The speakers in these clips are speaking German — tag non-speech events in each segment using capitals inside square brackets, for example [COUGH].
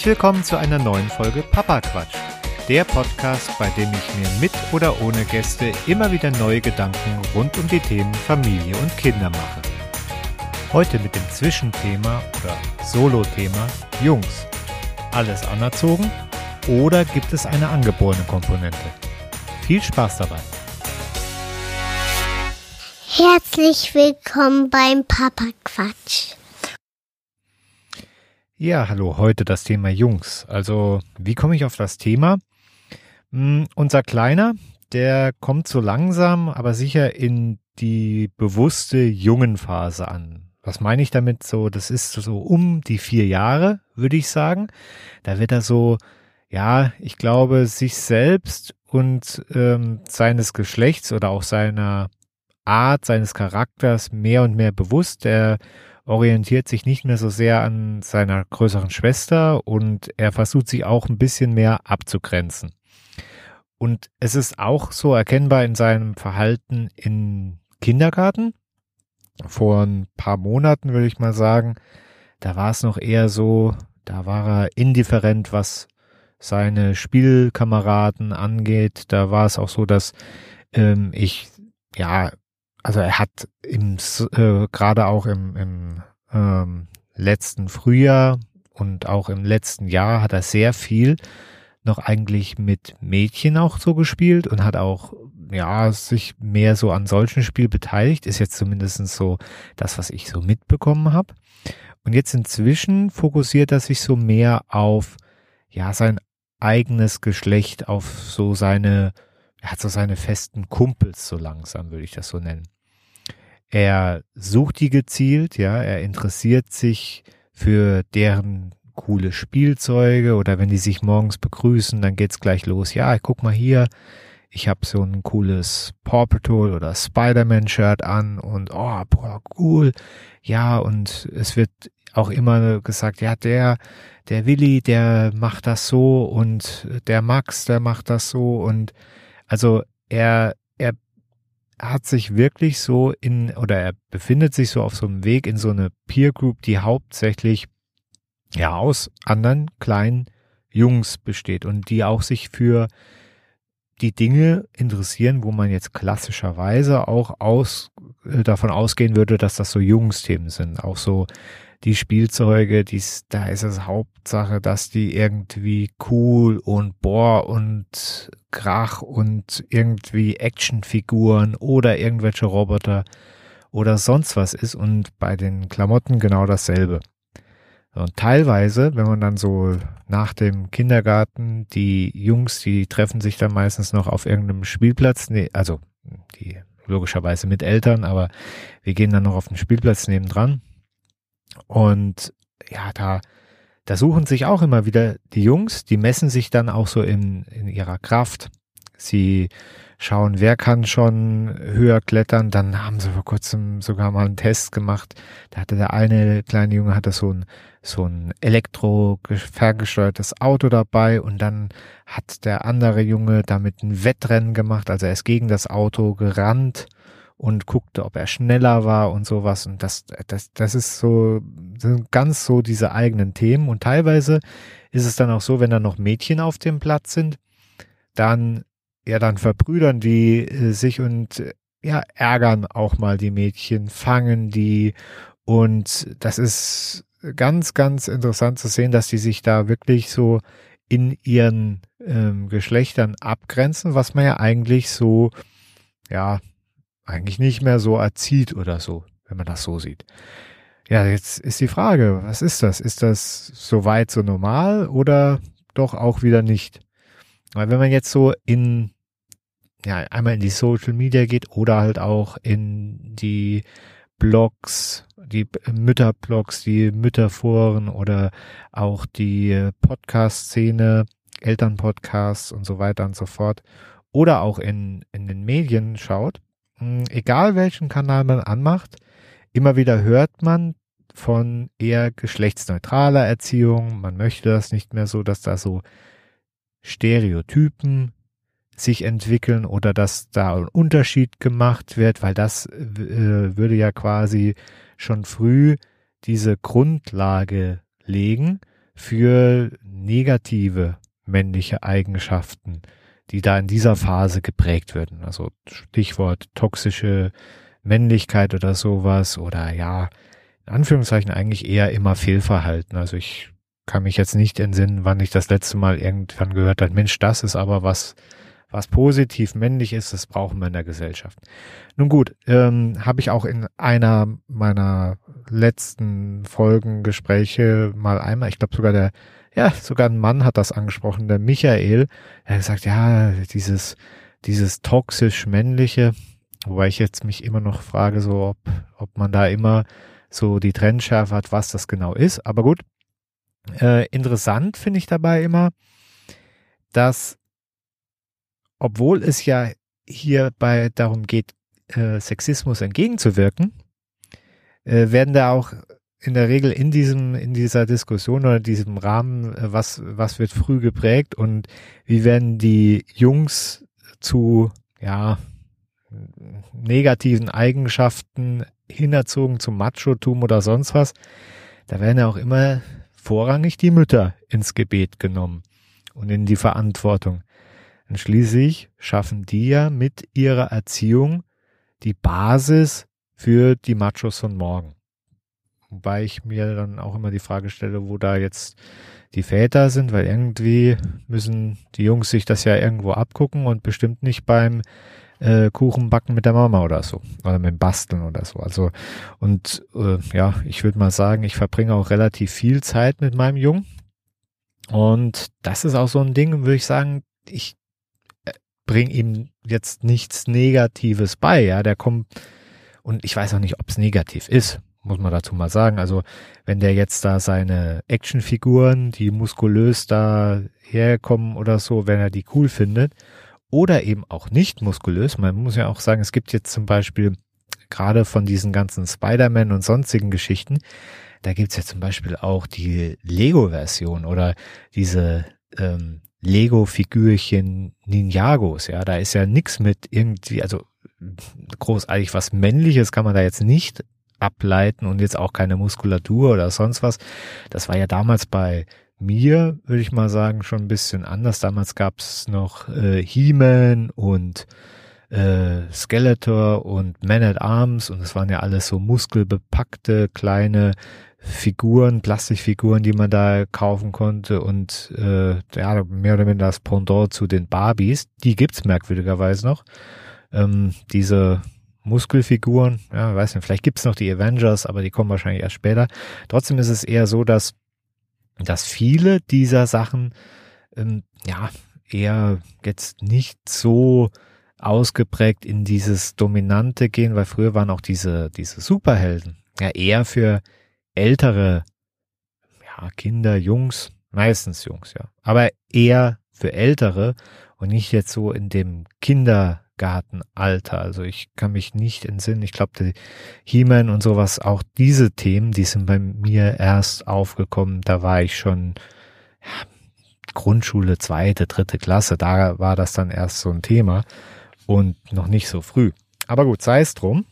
Herzlich willkommen zu einer neuen Folge Papa Quatsch. Der Podcast, bei dem ich mir mit oder ohne Gäste immer wieder neue Gedanken rund um die Themen Familie und Kinder mache. Heute mit dem Zwischenthema oder Solo-Thema Jungs. Alles anerzogen oder gibt es eine angeborene Komponente? Viel Spaß dabei! Herzlich willkommen beim Papa Quatsch. Ja, hallo, heute das Thema Jungs. Also, wie komme ich auf das Thema? Hm, unser Kleiner, der kommt so langsam, aber sicher in die bewusste Jungenphase an. Was meine ich damit so? Das ist so um die vier Jahre, würde ich sagen. Da wird er so, ja, ich glaube, sich selbst und ähm, seines Geschlechts oder auch seiner Art, seines Charakters mehr und mehr bewusst. Er orientiert sich nicht mehr so sehr an seiner größeren Schwester und er versucht sich auch ein bisschen mehr abzugrenzen. Und es ist auch so erkennbar in seinem Verhalten im Kindergarten. Vor ein paar Monaten würde ich mal sagen, da war es noch eher so, da war er indifferent, was seine Spielkameraden angeht. Da war es auch so, dass ähm, ich ja also er hat im äh, gerade auch im, im ähm, letzten Frühjahr und auch im letzten Jahr hat er sehr viel noch eigentlich mit Mädchen auch so gespielt und hat auch ja sich mehr so an solchen Spiel beteiligt. Ist jetzt zumindest so das was ich so mitbekommen habe und jetzt inzwischen fokussiert er sich so mehr auf ja sein eigenes Geschlecht auf so seine er hat so seine festen Kumpels so langsam, würde ich das so nennen. Er sucht die gezielt, ja, er interessiert sich für deren coole Spielzeuge oder wenn die sich morgens begrüßen, dann geht's gleich los. Ja, guck mal hier, ich habe so ein cooles Paw Patrol oder Spider-Man Shirt an und oh, boah, cool. Ja, und es wird auch immer gesagt, ja, der der Willi, der macht das so und der Max, der macht das so und also er, er hat sich wirklich so in, oder er befindet sich so auf so einem Weg in so eine Peer Group, die hauptsächlich ja aus anderen kleinen Jungs besteht und die auch sich für die Dinge interessieren, wo man jetzt klassischerweise auch aus, äh, davon ausgehen würde, dass das so Jungsthemen sind. Auch so die Spielzeuge, dies, da ist es Hauptsache, dass die irgendwie cool und boah und Krach und irgendwie Actionfiguren oder irgendwelche Roboter oder sonst was ist und bei den Klamotten genau dasselbe. Und teilweise, wenn man dann so nach dem Kindergarten, die Jungs, die treffen sich dann meistens noch auf irgendeinem Spielplatz, nee, also die logischerweise mit Eltern, aber wir gehen dann noch auf den Spielplatz nebendran und ja, da, da suchen sich auch immer wieder die Jungs, die messen sich dann auch so in, in ihrer Kraft. Sie schauen, wer kann schon höher klettern. Dann haben sie vor kurzem sogar mal einen Test gemacht. Da hatte der eine kleine Junge hatte so ein, so ein elektro ferngesteuertes Auto dabei und dann hat der andere Junge damit ein Wettrennen gemacht. Also er ist gegen das Auto gerannt und guckte, ob er schneller war und sowas. Und das, das, das ist so, sind ganz so diese eigenen Themen. Und teilweise ist es dann auch so, wenn da noch Mädchen auf dem Platz sind, dann, ja, dann verbrüdern die äh, sich und äh, ja, ärgern auch mal die Mädchen, fangen die. Und das ist ganz, ganz interessant zu sehen, dass die sich da wirklich so in ihren ähm, Geschlechtern abgrenzen, was man ja eigentlich so, ja, eigentlich nicht mehr so erzieht oder so, wenn man das so sieht. Ja, jetzt ist die Frage, was ist das? Ist das soweit so normal oder doch auch wieder nicht? Weil wenn man jetzt so in, ja, einmal in die Social Media geht oder halt auch in die Blogs, die Mütterblogs, die Mütterforen oder auch die Podcast-Szene, Elternpodcasts und so weiter und so fort oder auch in, in den Medien schaut, egal welchen Kanal man anmacht, immer wieder hört man von eher geschlechtsneutraler Erziehung. Man möchte das nicht mehr so, dass da so Stereotypen sich entwickeln oder dass da ein Unterschied gemacht wird, weil das äh, würde ja quasi schon früh diese Grundlage legen für negative männliche Eigenschaften, die da in dieser Phase geprägt werden. Also Stichwort toxische Männlichkeit oder sowas oder ja, in Anführungszeichen eigentlich eher immer Fehlverhalten. Also ich kann mich jetzt nicht entsinnen, wann ich das letzte Mal irgendwann gehört habe, Mensch, das ist aber was, was positiv männlich ist, das brauchen wir in der Gesellschaft. Nun gut, ähm, habe ich auch in einer meiner letzten Folgengespräche mal einmal, ich glaube sogar der, ja, sogar ein Mann hat das angesprochen, der Michael, er hat gesagt, ja, dieses, dieses toxisch männliche, wobei ich jetzt mich immer noch frage, so ob, ob man da immer so die Trennschärfe hat, was das genau ist. Aber gut, äh, interessant finde ich dabei immer, dass obwohl es ja hierbei darum geht, äh, Sexismus entgegenzuwirken, äh, werden da auch in der Regel in diesem, in dieser Diskussion oder diesem Rahmen, äh, was, was wird früh geprägt und wie werden die Jungs zu, ja, negativen Eigenschaften hinerzogen zum Machotum oder sonst was. Da werden ja auch immer vorrangig die Mütter ins Gebet genommen und in die Verantwortung. Und schließlich schaffen die ja mit ihrer Erziehung die Basis für die Machos von morgen. Wobei ich mir dann auch immer die Frage stelle, wo da jetzt die Väter sind, weil irgendwie müssen die Jungs sich das ja irgendwo abgucken und bestimmt nicht beim äh, Kuchen backen mit der Mama oder so. Oder mit dem Basteln oder so. Also, und äh, ja, ich würde mal sagen, ich verbringe auch relativ viel Zeit mit meinem Jungen. Und das ist auch so ein Ding, würde ich sagen, ich bringe ihm jetzt nichts Negatives bei, ja, der kommt und ich weiß auch nicht, ob es negativ ist, muss man dazu mal sagen. Also wenn der jetzt da seine Actionfiguren, die muskulös da herkommen oder so, wenn er die cool findet oder eben auch nicht muskulös, man muss ja auch sagen, es gibt jetzt zum Beispiel gerade von diesen ganzen Spider-Man und sonstigen Geschichten, da gibt's ja zum Beispiel auch die Lego-Version oder diese ähm, Lego-Figürchen Ninjagos, ja, da ist ja nix mit irgendwie, also großartig was Männliches kann man da jetzt nicht ableiten und jetzt auch keine Muskulatur oder sonst was. Das war ja damals bei mir, würde ich mal sagen, schon ein bisschen anders. Damals gab's noch äh, He-Man und äh, Skeletor und Man at Arms und es waren ja alles so muskelbepackte kleine Figuren, Plastikfiguren, die man da kaufen konnte und äh, ja, mehr oder weniger das Pendant zu den Barbies. Die gibt's merkwürdigerweise noch. Ähm, diese Muskelfiguren, ja, weiß nicht, vielleicht gibt's noch die Avengers, aber die kommen wahrscheinlich erst später. Trotzdem ist es eher so, dass, dass viele dieser Sachen ähm, ja eher jetzt nicht so ausgeprägt in dieses Dominante gehen, weil früher waren auch diese, diese Superhelden ja eher für ältere ja, Kinder, Jungs, meistens Jungs, ja, aber eher für ältere und nicht jetzt so in dem Kindergartenalter. Also ich kann mich nicht entsinnen. Ich glaube, die He-Man und sowas, auch diese Themen, die sind bei mir erst aufgekommen. Da war ich schon ja, Grundschule, zweite, dritte Klasse. Da war das dann erst so ein Thema und noch nicht so früh. Aber gut, sei es drum.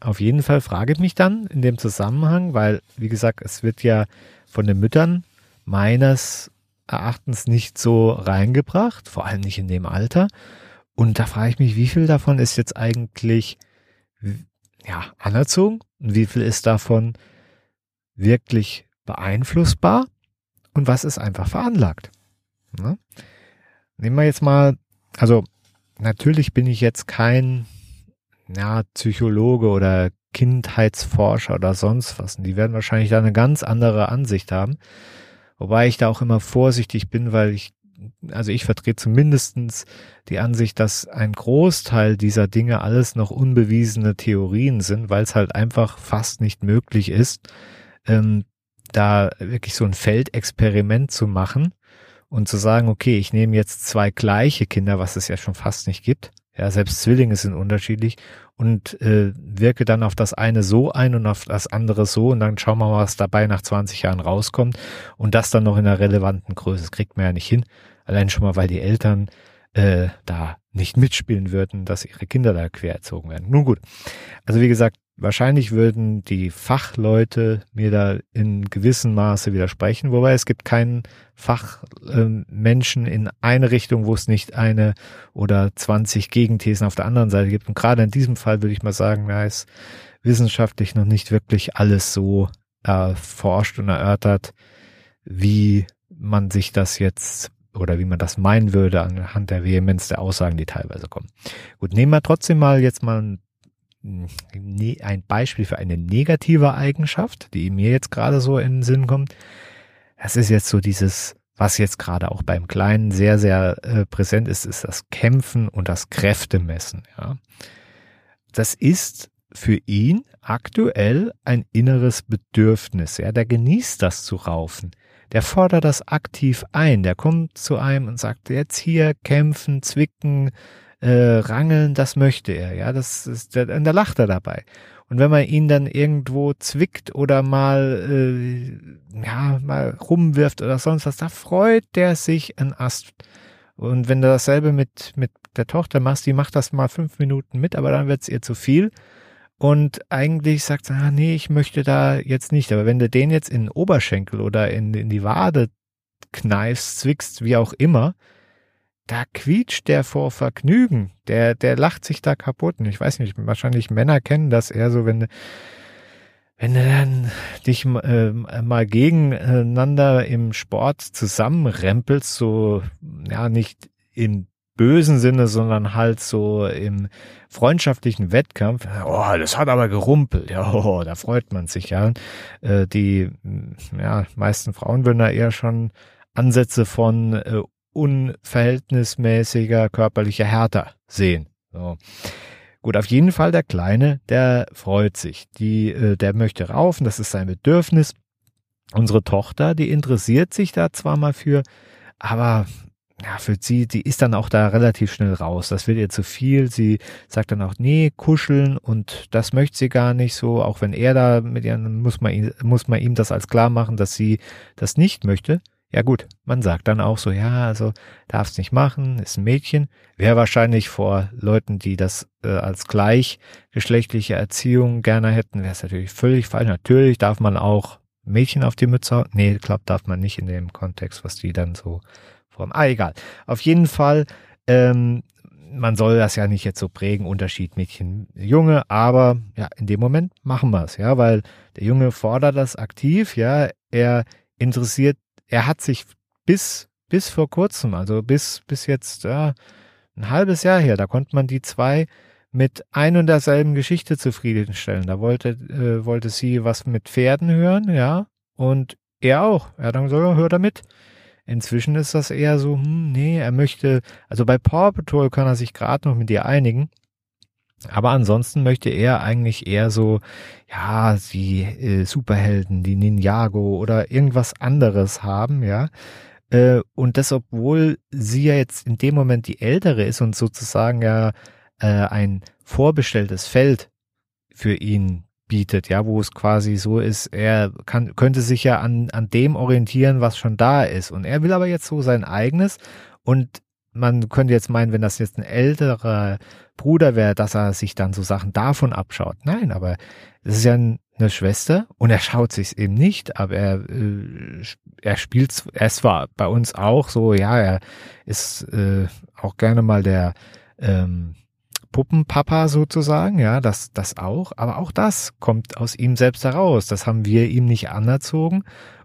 Auf jeden Fall frage ich mich dann in dem Zusammenhang, weil, wie gesagt, es wird ja von den Müttern meines Erachtens nicht so reingebracht, vor allem nicht in dem Alter. Und da frage ich mich, wie viel davon ist jetzt eigentlich ja, anerzogen und wie viel ist davon wirklich beeinflussbar und was ist einfach veranlagt. Ne? Nehmen wir jetzt mal, also natürlich bin ich jetzt kein ja, Psychologe oder Kindheitsforscher oder sonst was. Und die werden wahrscheinlich da eine ganz andere Ansicht haben. Wobei ich da auch immer vorsichtig bin, weil ich, also ich vertrete zumindestens die Ansicht, dass ein Großteil dieser Dinge alles noch unbewiesene Theorien sind, weil es halt einfach fast nicht möglich ist, ähm, da wirklich so ein Feldexperiment zu machen und zu sagen, okay, ich nehme jetzt zwei gleiche Kinder, was es ja schon fast nicht gibt, ja, selbst Zwillinge sind unterschiedlich und äh, wirke dann auf das eine so ein und auf das andere so und dann schauen wir mal, was dabei nach 20 Jahren rauskommt und das dann noch in einer relevanten Größe. Das kriegt man ja nicht hin. Allein schon mal, weil die Eltern äh, da nicht mitspielen würden, dass ihre Kinder da quer erzogen werden. Nun gut. Also wie gesagt, Wahrscheinlich würden die Fachleute mir da in gewissem Maße widersprechen, wobei es gibt keinen Fachmenschen in eine Richtung, wo es nicht eine oder 20 Gegenthesen auf der anderen Seite gibt. Und gerade in diesem Fall würde ich mal sagen, da ist wissenschaftlich noch nicht wirklich alles so erforscht und erörtert, wie man sich das jetzt oder wie man das meinen würde anhand der Vehemenz der Aussagen, die teilweise kommen. Gut, nehmen wir trotzdem mal jetzt mal ein, ein Beispiel für eine negative Eigenschaft, die mir jetzt gerade so in den Sinn kommt. Das ist jetzt so dieses, was jetzt gerade auch beim Kleinen sehr, sehr äh, präsent ist, ist das Kämpfen und das Kräftemessen. Ja. Das ist für ihn aktuell ein inneres Bedürfnis. Ja, der genießt das zu raufen der fordert das aktiv ein. Der kommt zu einem und sagt, jetzt hier kämpfen, zwicken, äh, rangeln, das möchte er. Ja, das ist, der, und da lacht er dabei. Und wenn man ihn dann irgendwo zwickt oder mal, äh, ja, mal rumwirft oder sonst was, da freut der sich ein Ast. Und wenn du dasselbe mit, mit der Tochter machst, die macht das mal fünf Minuten mit, aber dann wird's ihr zu viel. Und eigentlich sagt er, ah, nee, ich möchte da jetzt nicht. Aber wenn du den jetzt in den Oberschenkel oder in, in die Wade kneifst, zwickst, wie auch immer, da quietscht der vor Vergnügen. Der, der lacht sich da kaputt. Und ich weiß nicht, wahrscheinlich Männer kennen das eher so, wenn wenn du dann dich äh, mal gegeneinander im Sport zusammenrempelst, so, ja, nicht in bösen Sinne, sondern halt so im freundschaftlichen Wettkampf. Oh, das hat aber gerumpelt. Ja, [LAUGHS] oh, da freut man sich ja. Äh, die ja, meisten Frauen würden da eher schon Ansätze von äh, unverhältnismäßiger körperlicher Härte sehen. So. Gut, auf jeden Fall der Kleine, der freut sich. Die, äh, der möchte raufen, das ist sein Bedürfnis. Unsere Tochter, die interessiert sich da zwar mal für, aber ja, für sie, die ist dann auch da relativ schnell raus. Das wird ihr zu viel. Sie sagt dann auch, nee, kuscheln und das möchte sie gar nicht so. Auch wenn er da mit ihr, muss man, muss man ihm das als klar machen, dass sie das nicht möchte. Ja gut, man sagt dann auch so, ja, also darf's nicht machen, ist ein Mädchen. Wäre wahrscheinlich vor Leuten, die das äh, als gleichgeschlechtliche Erziehung gerne hätten, wäre es natürlich völlig falsch. Natürlich darf man auch Mädchen auf die Mütze hauen. Nee, glaubt darf man nicht in dem Kontext, was die dann so Form. Ah, egal. Auf jeden Fall, ähm, man soll das ja nicht jetzt so prägen, Unterschied Mädchen, Junge, aber ja, in dem Moment machen wir es, ja, weil der Junge fordert das aktiv, ja, er interessiert, er hat sich bis, bis vor kurzem, also bis, bis jetzt, ja, ein halbes Jahr her, da konnte man die zwei mit ein und derselben Geschichte zufriedenstellen. Da wollte, äh, wollte sie was mit Pferden hören, ja, und er auch. Er hat dann gesagt, hör da mit. Inzwischen ist das eher so, hm, nee, er möchte, also bei Paw Patrol kann er sich gerade noch mit dir einigen. Aber ansonsten möchte er eigentlich eher so, ja, die äh, Superhelden, die Ninjago oder irgendwas anderes haben, ja. Äh, und das, obwohl sie ja jetzt in dem Moment die ältere ist und sozusagen ja äh, ein vorbestelltes Feld für ihn bietet, ja, wo es quasi so ist, er kann, könnte sich ja an, an dem orientieren, was schon da ist. Und er will aber jetzt so sein eigenes und man könnte jetzt meinen, wenn das jetzt ein älterer Bruder wäre, dass er sich dann so Sachen davon abschaut. Nein, aber es ist ja eine Schwester und er schaut sich eben nicht, aber er, äh, er spielt, er ist zwar bei uns auch so, ja, er ist äh, auch gerne mal der ähm, Puppenpapa sozusagen, ja, das, das auch, aber auch das kommt aus ihm selbst heraus. Das haben wir ihm nicht anerzogen.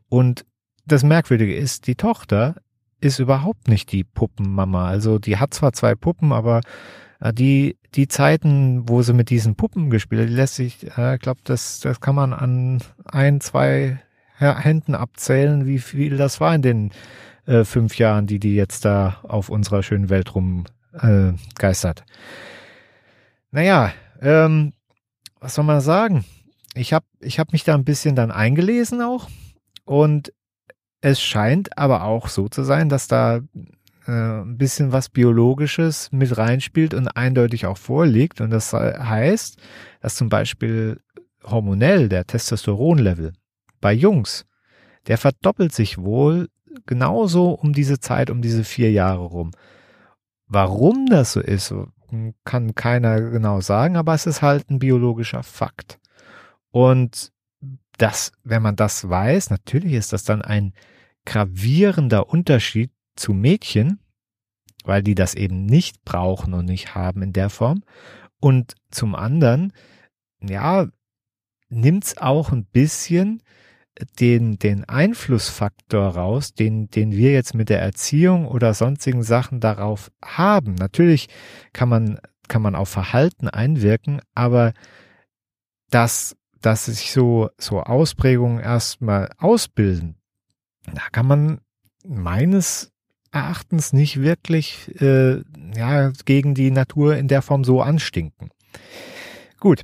Und das Merkwürdige ist, die Tochter ist überhaupt nicht die Puppenmama. Also die hat zwar zwei Puppen, aber die, die Zeiten, wo sie mit diesen Puppen gespielt hat, die lässt sich, ich äh, glaube, das, das kann man an ein, zwei Händen abzählen, wie viel das war in den äh, fünf Jahren, die die jetzt da auf unserer schönen Welt rumgeistert. Äh, naja, ähm, was soll man sagen? Ich habe ich hab mich da ein bisschen dann eingelesen auch und es scheint aber auch so zu sein, dass da äh, ein bisschen was Biologisches mit reinspielt und eindeutig auch vorliegt. Und das heißt, dass zum Beispiel hormonell der Testosteronlevel bei Jungs, der verdoppelt sich wohl genauso um diese Zeit, um diese vier Jahre rum. Warum das so ist, kann keiner genau sagen, aber es ist halt ein biologischer Fakt. Und das, wenn man das weiß, natürlich ist das dann ein gravierender Unterschied zu Mädchen, weil die das eben nicht brauchen und nicht haben in der Form. Und zum anderen, ja, nimmt's auch ein bisschen den, den Einflussfaktor raus, den, den wir jetzt mit der Erziehung oder sonstigen Sachen darauf haben. Natürlich kann man, kann man auf Verhalten einwirken, aber dass, dass sich so, so Ausprägungen erstmal ausbilden, da kann man meines Erachtens nicht wirklich äh, ja, gegen die Natur in der Form so anstinken. Gut,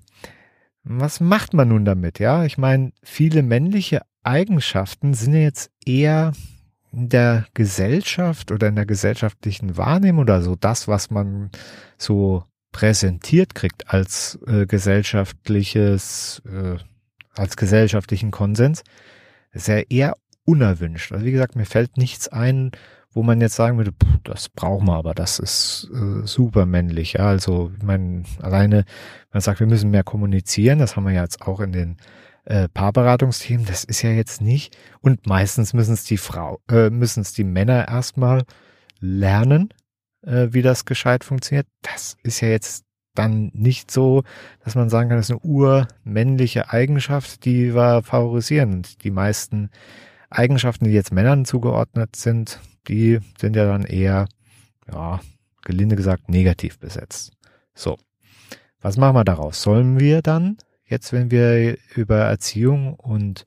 was macht man nun damit? Ja, ich meine, viele männliche Eigenschaften sind jetzt eher in der Gesellschaft oder in der gesellschaftlichen Wahrnehmung oder so das, was man so präsentiert kriegt als äh, gesellschaftliches, äh, als gesellschaftlichen Konsens, ja eher unerwünscht. Also wie gesagt, mir fällt nichts ein, wo man jetzt sagen würde, das brauchen wir aber, das ist äh, super männlich. Ja, also ich meine, alleine, man sagt, wir müssen mehr kommunizieren, das haben wir ja jetzt auch in den äh, Paarberatungsthemen, das ist ja jetzt nicht. Und meistens müssen es die Frau, äh, müssen es die Männer erstmal lernen, äh, wie das gescheit funktioniert. Das ist ja jetzt dann nicht so, dass man sagen kann, das ist eine urmännliche Eigenschaft, die wir favorisieren. Und die meisten Eigenschaften, die jetzt Männern zugeordnet sind, die sind ja dann eher, ja, gelinde gesagt, negativ besetzt. So. Was machen wir daraus? Sollen wir dann, jetzt wenn wir über Erziehung und,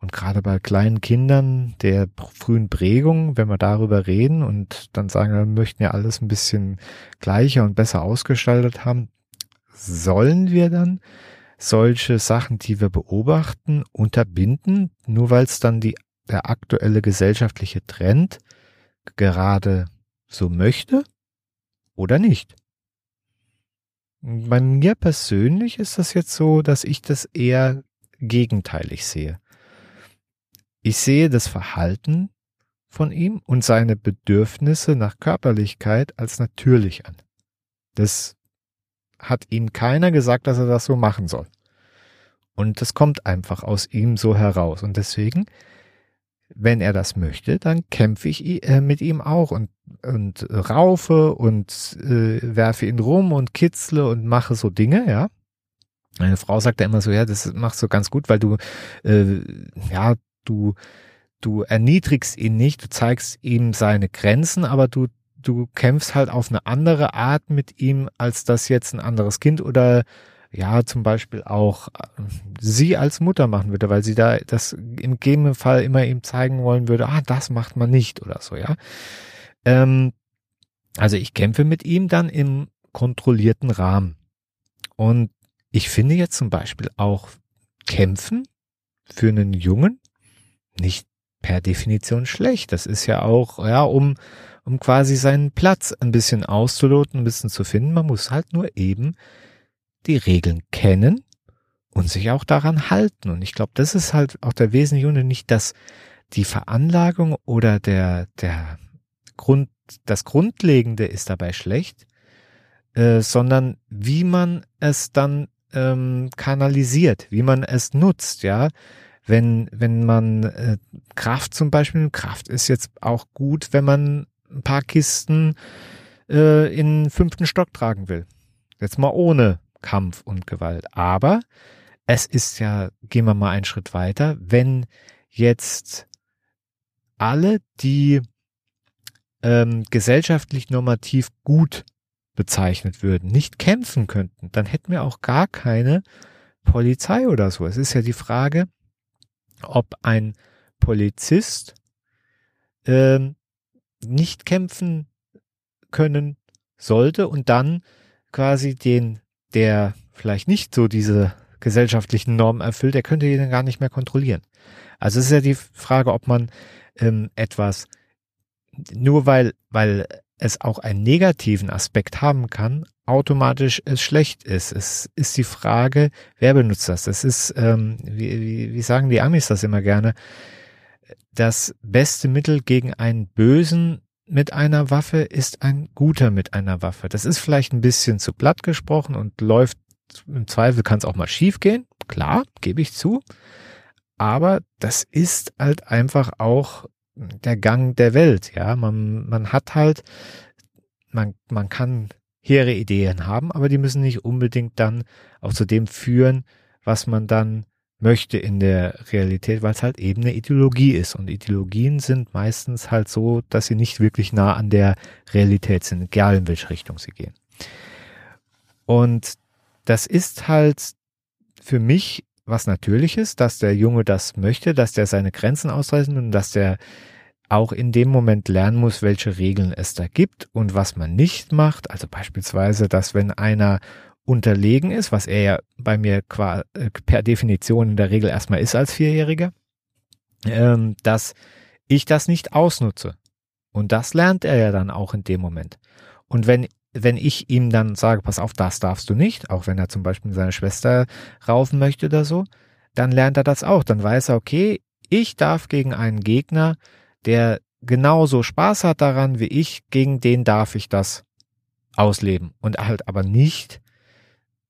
und gerade bei kleinen Kindern der frühen Prägung, wenn wir darüber reden und dann sagen, wir möchten ja alles ein bisschen gleicher und besser ausgestaltet haben, sollen wir dann solche Sachen, die wir beobachten, unterbinden, nur weil es dann die, der aktuelle gesellschaftliche Trend gerade so möchte oder nicht. Bei mir persönlich ist das jetzt so, dass ich das eher gegenteilig sehe. Ich sehe das Verhalten von ihm und seine Bedürfnisse nach Körperlichkeit als natürlich an. Das hat ihm keiner gesagt, dass er das so machen soll. Und das kommt einfach aus ihm so heraus. Und deswegen wenn er das möchte, dann kämpfe ich äh, mit ihm auch und, und raufe und äh, werfe ihn rum und kitzle und mache so Dinge, ja. Meine Frau sagt ja immer so, ja, das machst du ganz gut, weil du, äh, ja, du, du erniedrigst ihn nicht, du zeigst ihm seine Grenzen, aber du, du kämpfst halt auf eine andere Art mit ihm, als das jetzt ein anderes Kind oder ja zum Beispiel auch äh, sie als Mutter machen würde, weil sie da das im gegebenen Fall immer ihm zeigen wollen würde, ah, das macht man nicht oder so, ja. Ähm, also ich kämpfe mit ihm dann im kontrollierten Rahmen. Und ich finde jetzt zum Beispiel auch Kämpfen für einen Jungen nicht per Definition schlecht. Das ist ja auch, ja, um, um quasi seinen Platz ein bisschen auszuloten, ein bisschen zu finden. Man muss halt nur eben die Regeln kennen und sich auch daran halten. Und ich glaube, das ist halt auch der wesentliche Unterschied, nicht dass die Veranlagung oder der, der Grund, das Grundlegende ist dabei schlecht, äh, sondern wie man es dann ähm, kanalisiert, wie man es nutzt, ja. Wenn, wenn man äh, Kraft zum Beispiel, Kraft ist jetzt auch gut, wenn man ein paar Kisten äh, in fünften Stock tragen will. Jetzt mal ohne Kampf und Gewalt. Aber es ist ja, gehen wir mal einen Schritt weiter, wenn jetzt alle, die ähm, gesellschaftlich normativ gut bezeichnet würden, nicht kämpfen könnten, dann hätten wir auch gar keine Polizei oder so. Es ist ja die Frage, ob ein Polizist ähm, nicht kämpfen können sollte und dann quasi den der vielleicht nicht so diese gesellschaftlichen Normen erfüllt, der könnte ihn gar nicht mehr kontrollieren. Also es ist ja die Frage, ob man ähm, etwas nur weil, weil es auch einen negativen Aspekt haben kann, automatisch es schlecht ist. Es ist die Frage, wer benutzt das? Das ist, ähm, wie, wie, wie sagen die Amis das immer gerne, das beste Mittel gegen einen bösen mit einer Waffe ist ein guter mit einer Waffe. Das ist vielleicht ein bisschen zu platt gesprochen und läuft im Zweifel kann es auch mal schief gehen. Klar, gebe ich zu. Aber das ist halt einfach auch der Gang der Welt. Ja, man, man hat halt, man, man kann hehre Ideen haben, aber die müssen nicht unbedingt dann auch zu dem führen, was man dann möchte in der Realität, weil es halt eben eine Ideologie ist. Und Ideologien sind meistens halt so, dass sie nicht wirklich nah an der Realität sind, egal in welche Richtung sie gehen. Und das ist halt für mich was Natürliches, dass der Junge das möchte, dass der seine Grenzen ausreißen und dass der auch in dem Moment lernen muss, welche Regeln es da gibt und was man nicht macht. Also beispielsweise, dass wenn einer unterlegen ist, was er ja bei mir qua, äh, per Definition in der Regel erstmal ist als Vierjähriger, ähm, dass ich das nicht ausnutze. Und das lernt er ja dann auch in dem Moment. Und wenn, wenn ich ihm dann sage, pass auf, das darfst du nicht, auch wenn er zum Beispiel seine Schwester raufen möchte oder so, dann lernt er das auch. Dann weiß er, okay, ich darf gegen einen Gegner, der genauso Spaß hat daran wie ich, gegen den darf ich das ausleben. Und halt aber nicht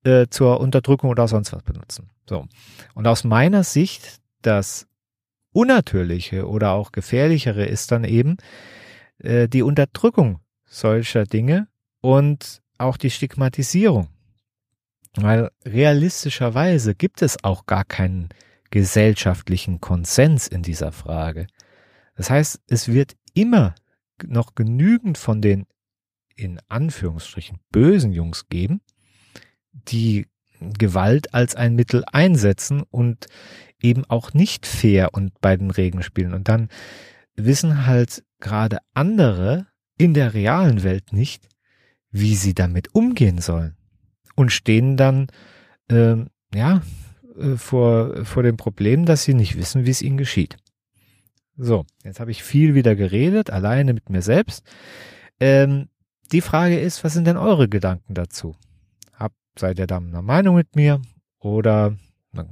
äh, zur Unterdrückung oder sonst was benutzen. So. Und aus meiner Sicht, das Unnatürliche oder auch Gefährlichere ist dann eben äh, die Unterdrückung solcher Dinge und auch die Stigmatisierung. Weil realistischerweise gibt es auch gar keinen gesellschaftlichen Konsens in dieser Frage. Das heißt, es wird immer noch genügend von den in Anführungsstrichen bösen Jungs geben, die Gewalt als ein Mittel einsetzen und eben auch nicht fair und bei den Regeln spielen. Und dann wissen halt gerade andere in der realen Welt nicht, wie sie damit umgehen sollen. Und stehen dann, äh, ja, vor, vor dem Problem, dass sie nicht wissen, wie es ihnen geschieht. So, jetzt habe ich viel wieder geredet, alleine mit mir selbst. Ähm, die Frage ist, was sind denn eure Gedanken dazu? Seid ihr da einer Meinung mit mir oder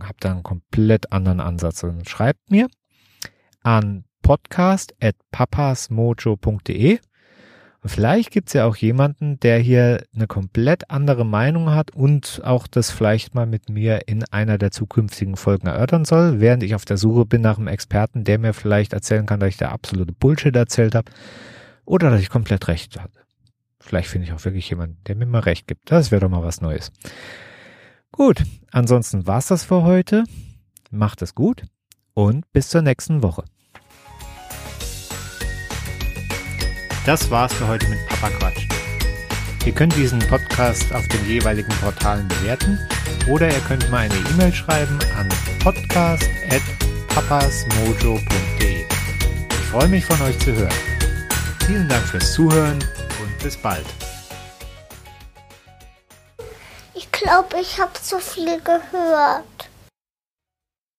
habt ihr einen komplett anderen Ansatz. Dann schreibt mir an podcast.papasmojo.de vielleicht gibt es ja auch jemanden, der hier eine komplett andere Meinung hat und auch das vielleicht mal mit mir in einer der zukünftigen Folgen erörtern soll, während ich auf der Suche bin nach einem Experten, der mir vielleicht erzählen kann, dass ich da absolute Bullshit erzählt habe oder dass ich komplett recht hatte. Vielleicht finde ich auch wirklich jemanden, der mir mal recht gibt. Das wäre doch mal was Neues. Gut, ansonsten war's das für heute. Macht es gut und bis zur nächsten Woche. Das war's für heute mit Papa Quatsch. Ihr könnt diesen Podcast auf den jeweiligen Portalen bewerten oder ihr könnt mal eine E-Mail schreiben an podcast.papasmojo.de. Ich freue mich von euch zu hören. Vielen Dank fürs Zuhören bis bald. Ich glaube, ich habe zu viel gehört.